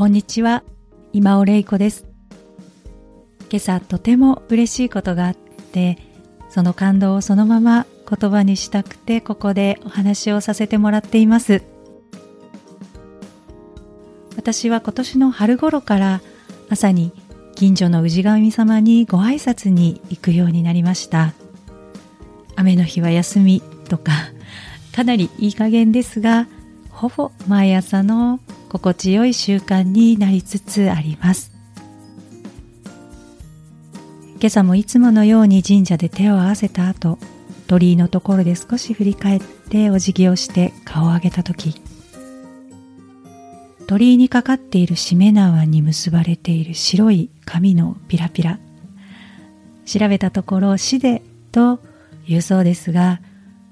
こんにちは、今尾玲子です。今朝とても嬉しいことがあって、その感動をそのまま言葉にしたくてここでお話をさせてもらっています。私は今年の春頃から朝に近所の氏神様にご挨拶に行くようになりました。雨の日は休みとか、かなりいい加減ですが、ほぼ毎朝の心地よい習慣になりつつあります。今朝もいつものように神社で手を合わせた後鳥居のところで少し振り返ってお辞儀をして顔を上げた時鳥居にかかっているしめ縄に結ばれている白い紙のピラピラ。調べたところシデというそうですが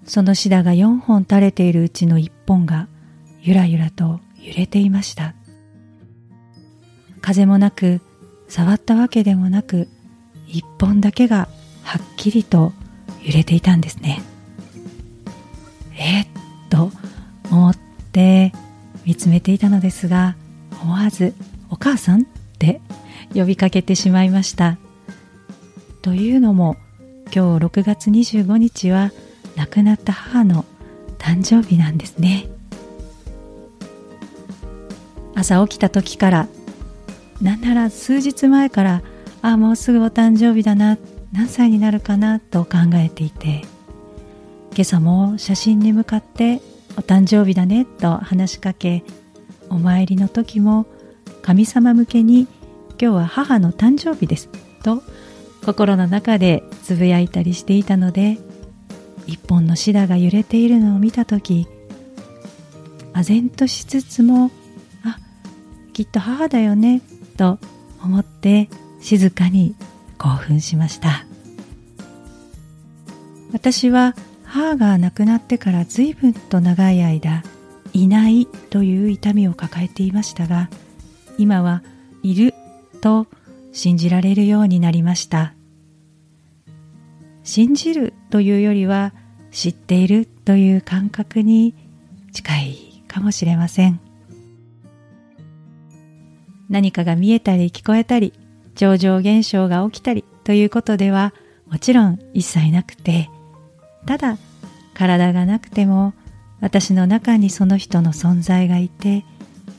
そのシダが4本垂れているうちの1本がゆらゆらと揺れていました。風もなく触ったわけでもなく一本だけがはっきりと揺れていたんですね。えっと思って見つめていたのですが思わず「お母さん?」って呼びかけてしまいました。というのも今日6月25日は亡くなった母の誕生日なんですね。朝起きた時からなんなら数日前からああもうすぐお誕生日だな何歳になるかなと考えていて今朝も写真に向かってお誕生日だねと話しかけお参りの時も神様向けに今日は母の誕生日ですと心の中でつぶやいたりしていたので一本のシダが揺れているのを見た時唖然としつつもきっと母だよねと思って静かに興奮しました。私は母が亡くなってから随分と長い間いないという痛みを抱えていましたが今はいると信じられるようになりました。信じるというよりは知っているという感覚に近いかもしれません。何かが見えたり聞こえたり、超常現象が起きたりということではもちろん一切なくて、ただ体がなくても私の中にその人の存在がいて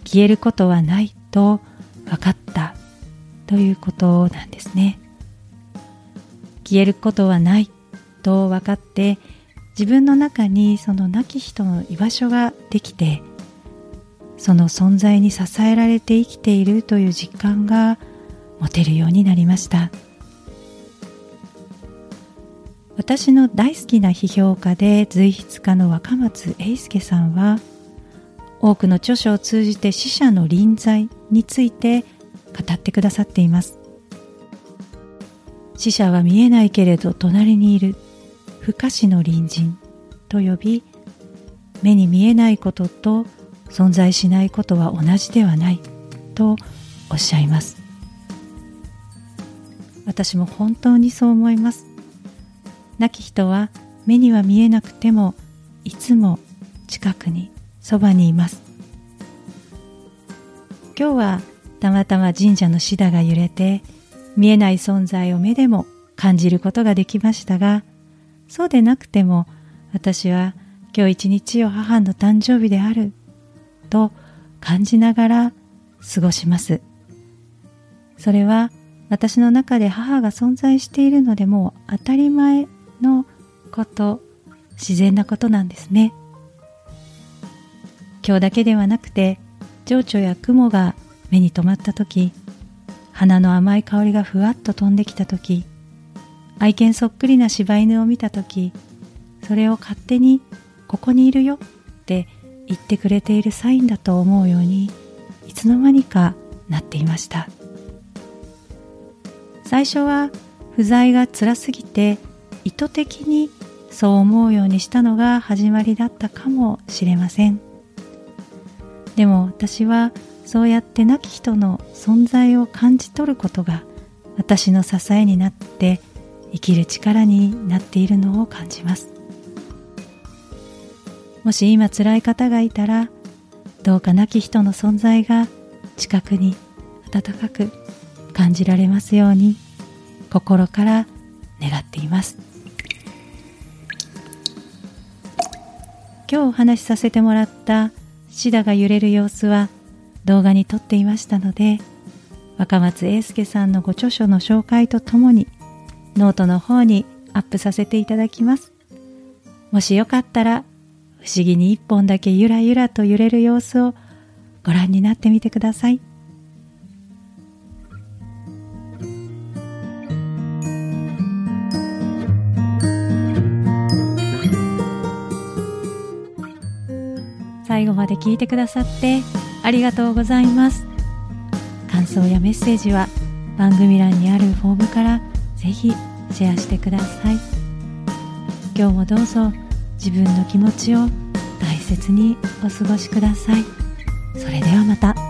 消えることはないと分かったということなんですね。消えることはないと分かって自分の中にその亡き人の居場所ができてその存在に支えられて生きているという実感が持てるようになりました。私の大好きな批評家で随筆家の若松英介さんは多くの著書を通じて死者の臨在について語ってくださっています。死者は見えないけれど隣にいる不可視の隣人と呼び目に見えないことと存在しないことは同じではないとおっしゃいます。私も本当にそう思います。亡き人は目には見えなくてもいつも近くにそばにいます。今日はたまたま神社のシダが揺れて見えない存在を目でも感じることができましたがそうでなくても私は今日一日を母の誕生日であると感じながら過ごします。それは私の中で母が存在しているのでもう当たり前のこと、自然なことなんですね。今日だけではなくて、情緒や雲が目に留まった時、花の甘い香りがふわっと飛んできた時、愛犬そっくりな柴犬を見た時、それを勝手にここにいるよって言ってくれているサインだと思うようにいつの間にかなっていました。最初は不在が辛すぎて意図的にそう思うようにしたのが始まりだったかもしれません。でも私はそうやって亡き人の存在を感じ取ることが私の支えになって生きる力になっているのを感じます。もし今辛い方がいたらどうか亡き人の存在が近くに温かく感じられますように心から願っています。今日お話しさせてもらったシダが揺れる様子は動画に撮っていましたので若松英介さんのご著書の紹介とともにノートの方にアップさせていただきます。もしよかったら不思議に一本だけゆらゆらと揺れる様子をご覧になってみてください。最後まで聞いてくださってありがとうございます。感想やメッセージは番組欄にあるフォームからぜひシェアしてください。今日もどうぞ自分の気持ちを大切にお過ごしくださいそれではまた。